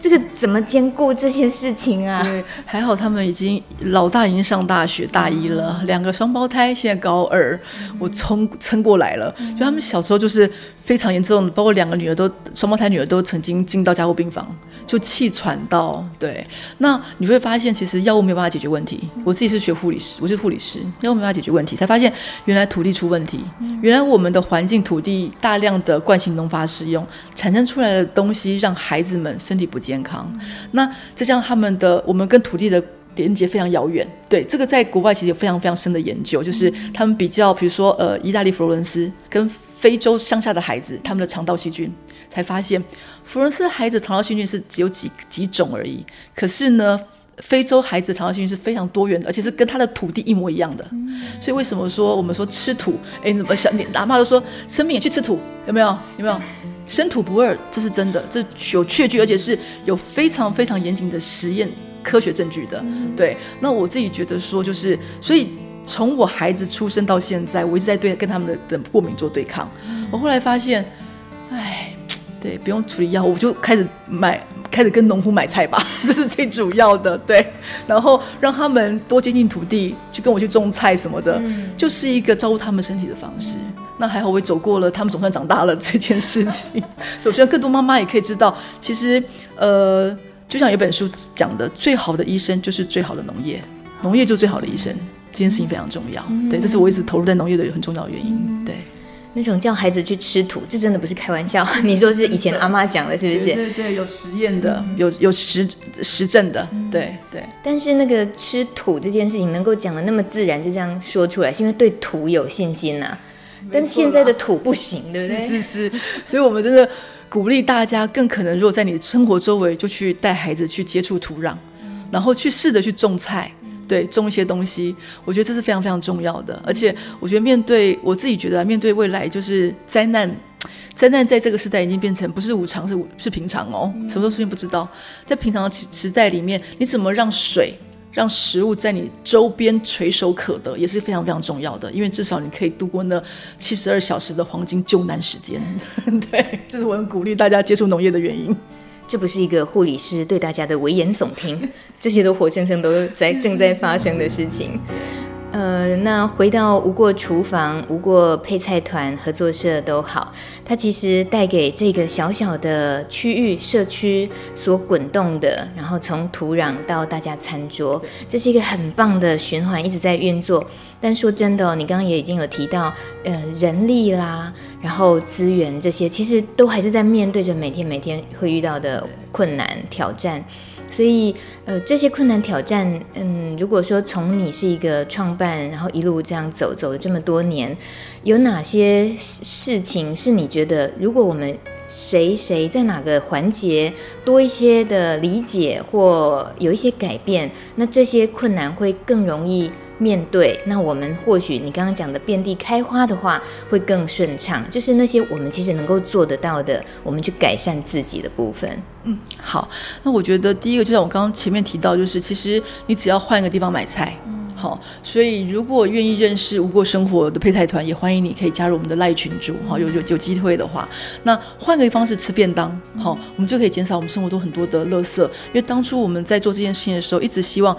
这个怎么兼顾这些事情啊？对，还好他们已经老大已经上大学大一了，嗯、两个双胞胎现在高二，嗯、我冲撑过来了。嗯、就他们小时候就是非常严重的，包括两个女儿都双胞胎女儿都曾经进到加护病房，就气喘到。对，那你会发现其实药物没有办法解决问题。我自己是学护理师，我是护理师，药物没办法解决问题，才发现原来土地出问题，原来我们的环境土地大量的惯性农法使用产生出来的东西，让孩子们身体不健健康，那这将他们的我们跟土地的连接非常遥远。对，这个在国外其实有非常非常深的研究，就是他们比较，比如说呃，意大利佛罗伦斯跟非洲乡下的孩子，他们的肠道细菌，才发现佛罗伦斯的孩子肠道细菌是只有几几种而已，可是呢，非洲孩子肠道细菌是非常多元的，而且是跟他的土地一模一样的。所以为什么说我们说吃土？哎，你怎么想？你哪怕都说生命也去吃土，有没有？有没有？生土不二，这是真的，这有确据，而且是有非常非常严谨的实验科学证据的。嗯、对，那我自己觉得说，就是所以从我孩子出生到现在，我一直在对跟他们的的过敏做对抗。嗯、我后来发现，哎，对，不用处理药物，我就开始买，开始跟农夫买菜吧，[laughs] 这是最主要的。对，然后让他们多接近土地，去跟我去种菜什么的，嗯、就是一个照顾他们身体的方式。那还好，我也走过了，他们总算长大了这件事情。[laughs] 所以我觉得更多妈妈也可以知道，其实，呃，就像有本书讲的，最好的医生就是最好的农业，农业就是最好的医生。这件事情非常重要，嗯、对，这是我一直投入在农业的很重要的原因。嗯、对，那种叫孩子去吃土，这真的不是开玩笑。[laughs] 你说是以前阿妈讲的，是不是？对对对，有实验的，有有实实证的，对对。但是那个吃土这件事情能够讲的那么自然，就这样说出来，是因为对土有信心呐、啊。但现在的土不行，对不对？是是是，所以我们真的鼓励大家，更可能如果在你的生活周围，就去带孩子去接触土壤，然后去试着去种菜，对，种一些东西。我觉得这是非常非常重要的。而且我觉得面对我自己觉得面对未来就是灾难，灾难在这个时代已经变成不是无常，是是平常哦，什么时候出现不知道。在平常的时代里面，你怎么让水？让食物在你周边垂手可得也是非常非常重要的，因为至少你可以度过那七十二小时的黄金救难时间。[laughs] 对，这是我很鼓励大家接触农业的原因。这不是一个护理师对大家的危言耸听，这些都活生生都在正在发生的事情。呃，那回到无过厨房、无过配菜团合作社都好，它其实带给这个小小的区域社区所滚动的，然后从土壤到大家餐桌，这是一个很棒的循环，一直在运作。但说真的哦，你刚刚也已经有提到，呃，人力啦，然后资源这些，其实都还是在面对着每天每天会遇到的困难挑战。所以，呃，这些困难挑战，嗯，如果说从你是一个创办，然后一路这样走走了这么多年，有哪些事情是你觉得，如果我们谁谁在哪个环节多一些的理解或有一些改变，那这些困难会更容易面对，那我们或许你刚刚讲的遍地开花的话，会更顺畅。就是那些我们其实能够做得到的，我们去改善自己的部分。嗯，好。那我觉得第一个就像我刚刚前面提到，就是其实你只要换一个地方买菜，嗯，好。所以如果愿意认识无过生活的配菜团，也欢迎你可以加入我们的赖群组。好，有有有机会的话，那换个方式吃便当，好，我们就可以减少我们生活中很多的垃圾。因为当初我们在做这件事情的时候，一直希望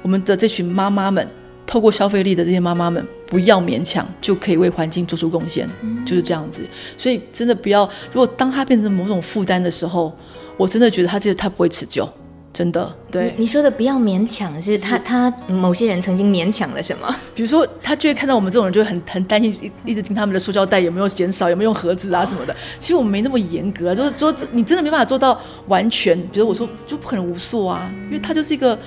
我们的这群妈妈们。透过消费力的这些妈妈们，不要勉强就可以为环境做出贡献，嗯、就是这样子。所以真的不要，如果当它变成某种负担的时候，我真的觉得它这个它不会持久，真的。对，你，你说的不要勉强，是他他某些人曾经勉强了什么？比如说，他就会看到我们这种人，就会很很担心，一直听他们的塑胶袋有没有减少，有没有用盒子啊什么的。其实我们没那么严格，就是说你真的没办法做到完全。比如我说，就不可能无塑啊，因为它就是一个。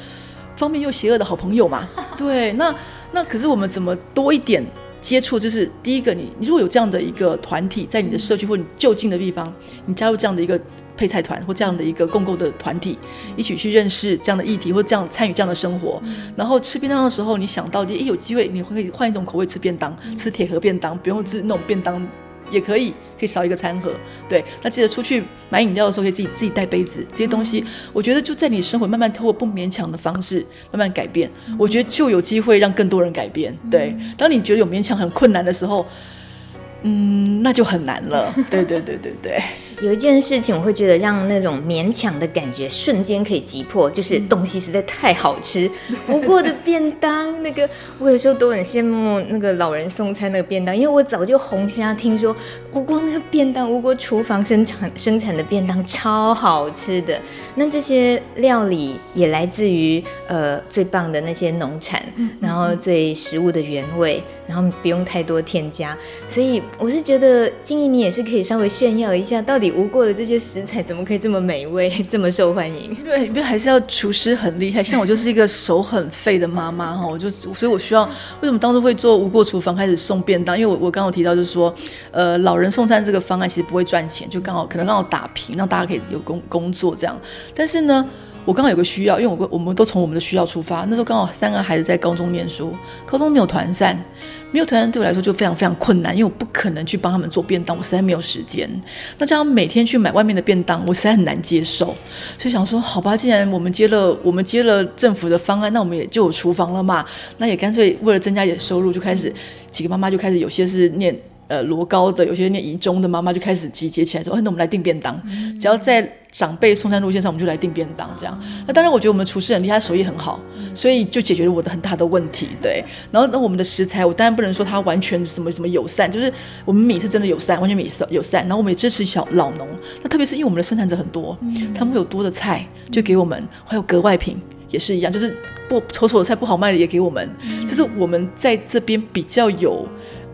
方便又邪恶的好朋友嘛，[laughs] 对，那那可是我们怎么多一点接触？就是第一个你，你你如果有这样的一个团体在你的社区或你就近的地方，你加入这样的一个配菜团或这样的一个共购的团体，一起去认识这样的议题或这样参与这样的生活，然后吃便当的时候，你想到，诶，有机会你会可以换一种口味吃便当，吃铁盒便当，不用吃那种便当。也可以，可以少一个餐盒。对，那记得出去买饮料的时候，可以自己自己带杯子。这些东西，我觉得就在你生活慢慢透过不勉强的方式慢慢改变，我觉得就有机会让更多人改变。对，当你觉得有勉强很困难的时候，嗯，那就很难了。对对对对对。有一件事情，我会觉得让那种勉强的感觉瞬间可以击破，就是东西实在太好吃。[laughs] 吴过的便当，那个我有时候都很羡慕那个老人送餐那个便当，因为我早就红虾听说吴过那个便当，吴过厨房生产生产的便当超好吃的。那这些料理也来自于呃最棒的那些农产，然后最食物的原味，然后不用太多添加。所以我是觉得静怡你也是可以稍微炫耀一下，到底。无过的这些食材怎么可以这么美味，[laughs] 这么受欢迎？因为因为还是要厨师很厉害，像我就是一个手很废的妈妈哈，我就所以，我需要为什么当初会做无过厨房开始送便当？因为我我刚刚提到就是说，呃，老人送餐这个方案其实不会赚钱，就刚好可能刚好打平，让大家可以有工工作这样。但是呢。我刚好有个需要，因为我我们都从我们的需要出发。那时候刚好三个孩子在高中念书，高中没有团膳，没有团膳对我来说就非常非常困难，因为我不可能去帮他们做便当，我实在没有时间。那这样每天去买外面的便当，我实在很难接受。所以想说，好吧，既然我们接了我们接了政府的方案，那我们也就有厨房了嘛。那也干脆为了增加一点收入，就开始几个妈妈就开始有些是念。呃，罗高的有些念宜中的妈妈就开始集结起来说：“哎，那我们来订便当，只要在长辈送餐路线上，我们就来订便当。”这样。那当然，我觉得我们厨师很厉害，手艺很好，所以就解决了我的很大的问题。对。然后，那我们的食材，我当然不能说它完全什么什么友善，就是我们米是真的友善，完全米是友善。然后我们也支持小老农。那特别是因为我们的生产者很多，他们会有多的菜就给我们，还有格外品也是一样，就是不丑丑的菜不好卖的也给我们。就是我们在这边比较有。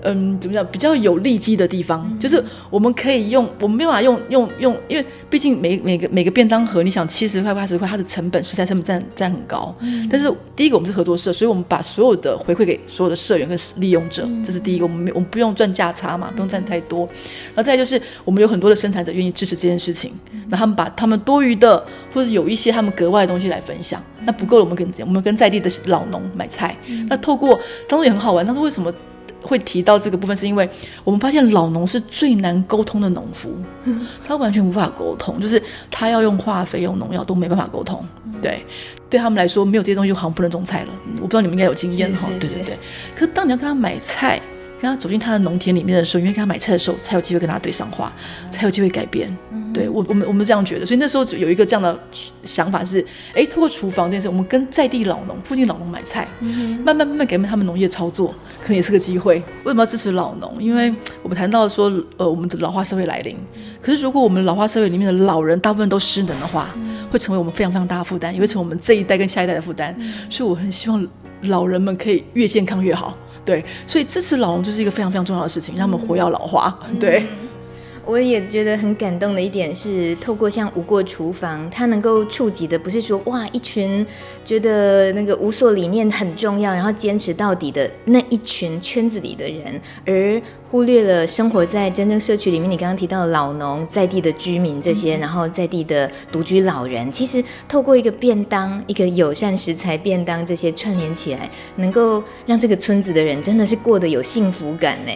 嗯，怎么讲？比较有利基的地方，嗯、就是我们可以用，我们没有办法用用用，因为毕竟每每个每个便当盒，你想七十块八十块，它的成本食材成本占占很高。嗯、但是第一个我们是合作社，所以我们把所有的回馈给所有的社员跟利用者，嗯、这是第一个。我们没我们不用赚价差嘛，不用赚太多。然后再就是我们有很多的生产者愿意支持这件事情，那他们把他们多余的或者有一些他们格外的东西来分享，那不够了我们跟我们跟在地的老农买菜。嗯、那透过当中也很好玩，但是为什么？会提到这个部分，是因为我们发现老农是最难沟通的农夫，他完全无法沟通，就是他要用化肥、用农药都没办法沟通。对，对他们来说，没有这些东西，好像不能种菜了。我不知道你们应该有经验哈。对对对。可是当你要跟他买菜，跟他走进他的农田里面的时候，因为跟他买菜的时候，才有机会跟他对上话，才有机会改变。对我，我们我们这样觉得，所以那时候有一个这样的想法是，哎，透过厨房这件事，我们跟在地老农、附近老农买菜，慢慢慢慢改变他们农业操作，可能也是个机会。为什么要支持老农？因为我们谈到说，呃，我们的老化社会来临，可是如果我们老化社会里面的老人大部分都失能的话，会成为我们非常非常大的负担，也会成为我们这一代跟下一代的负担。所以我很希望老人们可以越健康越好。对，所以支持老农就是一个非常非常重要的事情，让他们活跃老化。对。我也觉得很感动的一点是，透过像无过厨房，它能够触及的不是说哇一群觉得那个无所理念很重要，然后坚持到底的那一群圈子里的人，而忽略了生活在真正社区里面。你刚刚提到的老农、在地的居民这些，然后在地的独居老人，其实透过一个便当、一个友善食材便当这些串联起来，能够让这个村子的人真的是过得有幸福感呢。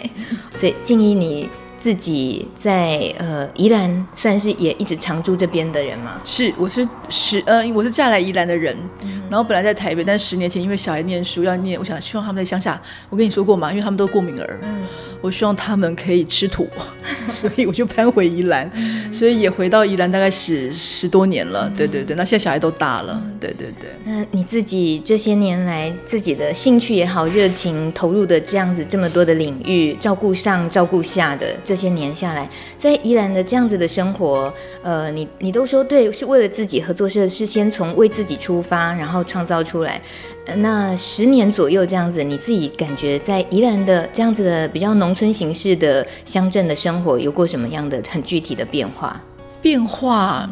所以静仪你。自己在呃宜兰算是也一直常住这边的人吗？是，我是十呃我是嫁来宜兰的人，嗯、然后本来在台北，但十年前因为小孩念书要念，我想希望他们在乡下。我跟你说过嘛，因为他们都过敏儿，嗯、我希望他们可以吃土，[laughs] 所以我就搬回宜兰，嗯、所以也回到宜兰大概十十多年了。嗯、对对对，那现在小孩都大了，对对对。那你自己这些年来自己的兴趣也好，热情投入的这样子这么多的领域，照顾上照顾下的。这些年下来，在宜兰的这样子的生活，呃，你你都说对，是为了自己合作社是先从为自己出发，然后创造出来。呃，那十年左右这样子，你自己感觉在宜兰的这样子的比较农村形式的乡镇的生活，有过什么样的很具体的变化？变化，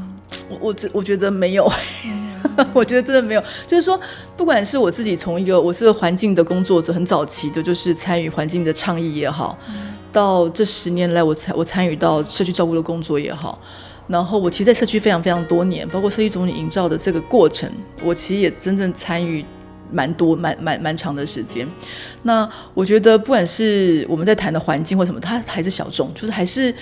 我我我觉得没有，[laughs] 我觉得真的没有。就是说，不管是我自己从一个我是个环境的工作者，很早期的，就是参与环境的倡议也好。嗯到这十年来，我参我参与到社区照顾的工作也好，然后我其实，在社区非常非常多年，包括社区总体营造的这个过程，我其实也真正参与蛮多、蛮蛮蛮长的时间。那我觉得，不管是我们在谈的环境或什么，它还是小众，就是还是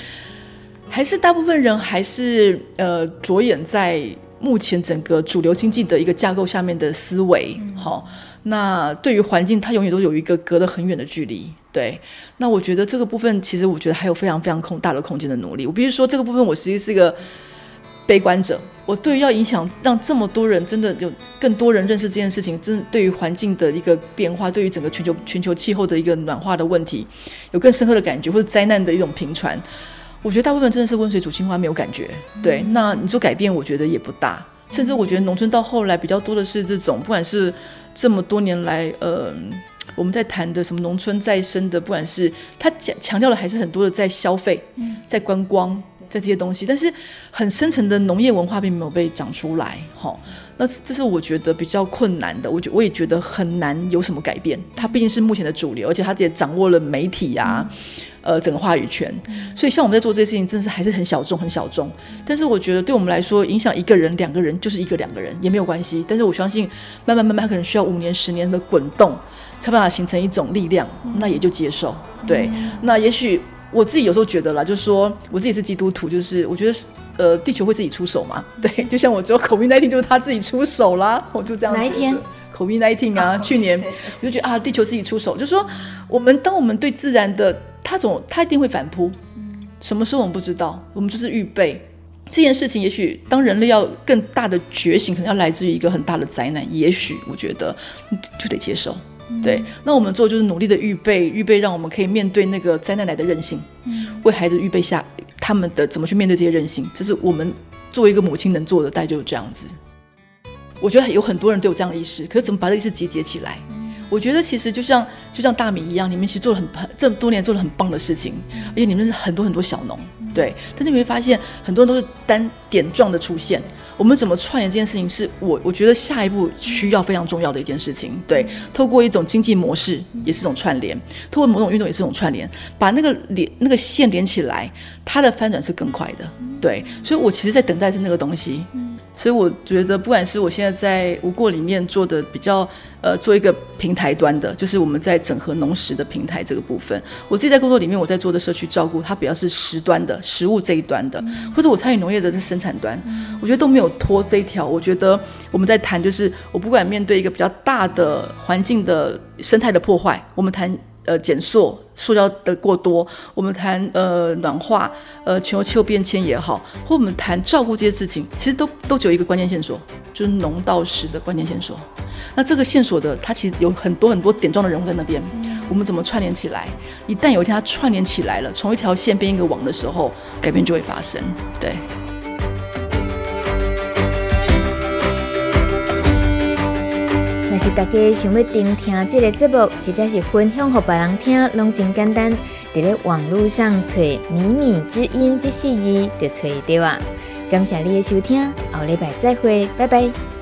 还是大部分人还是呃着眼在目前整个主流经济的一个架构下面的思维。好、嗯，那对于环境，它永远都有一个隔得很远的距离。对，那我觉得这个部分，其实我觉得还有非常非常空大的空间的努力。我必须说，这个部分我实际是一个。悲观者，我对于要影响让这么多人真的有更多人认识这件事情，真的对于环境的一个变化，对于整个全球全球气候的一个暖化的问题，有更深刻的感觉，或者灾难的一种频传，我觉得大部分真的是温水煮青蛙，没有感觉。对，那你说改变，我觉得也不大，甚至我觉得农村到后来比较多的是这种，不管是这么多年来，呃，我们在谈的什么农村再生的，不管是他强强调的还是很多的在消费，在观光。在这些东西，但是很深层的农业文化并没有被长出来，哈，那这是我觉得比较困难的。我觉我也觉得很难有什么改变。它毕竟是目前的主流，而且它也掌握了媒体啊，呃，整个话语权。所以像我们在做这些事情，真的是还是很小众，很小众。但是我觉得对我们来说，影响一个人、两个人就是一个两个人也没有关系。但是我相信，慢慢慢慢，它可能需要五年、十年的滚动，才办法形成一种力量。那也就接受。对，那也许。我自己有时候觉得啦，就是说我自己是基督徒，就是我觉得呃，地球会自己出手嘛，对，[laughs] 就像我做 COVID-19 就是他自己出手啦，[laughs] 我就这样。哪一天？COVID-19 啊，[laughs] 去年我就觉得啊，地球自己出手，就是说我们当我们对自然的，它总它一定会反扑，什么时候我们不知道，我们就是预备这件事情。也许当人类要更大的觉醒，可能要来自于一个很大的灾难，也许我觉得就得接受。对，那我们做就是努力的预备，预备让我们可以面对那个灾难来的韧性，为孩子预备下他们的怎么去面对这些韧性，这是我们作为一个母亲能做的，大概就是这样子。我觉得有很多人都有这样的意识，可是怎么把这个意识集结起来？我觉得其实就像就像大米一样，你们其实做了很很这么多年做了很棒的事情，而且你们是很多很多小农，对。但是你会发现很多人都是单点状的出现。我们怎么串联这件事情，是我我觉得下一步需要非常重要的一件事情。对，透过一种经济模式也是一种串联，透过某种运动也是一种串联，把那个连那个线连起来，它的翻转是更快的。对，所以我其实在等待是那个东西。所以我觉得，不管是我现在在无过里面做的比较，呃，做一个平台端的，就是我们在整合农食的平台这个部分，我自己在工作里面我在做的社区照顾，它比较是食端的食物这一端的，或者我参与农业的这生产端，我觉得都没有拖这一条。我觉得我们在谈，就是我不管面对一个比较大的环境的生态的破坏，我们谈。呃，减塑、塑料的过多，我们谈呃暖化，呃全球气候变迁也好，或我们谈照顾这些事情，其实都都只有一个关键线索，就是农到食的关键线索。那这个线索的，它其实有很多很多点状的人物在那边，我们怎么串联起来？一旦有一天它串联起来了，从一条线变一个网的时候，改变就会发生。对。若是大家想要听听这个节目，或者是分享给别人听，拢真简单，在咧网络上找“米米之音”这四字就找到啊！感谢你的收听，下礼拜再会，拜拜。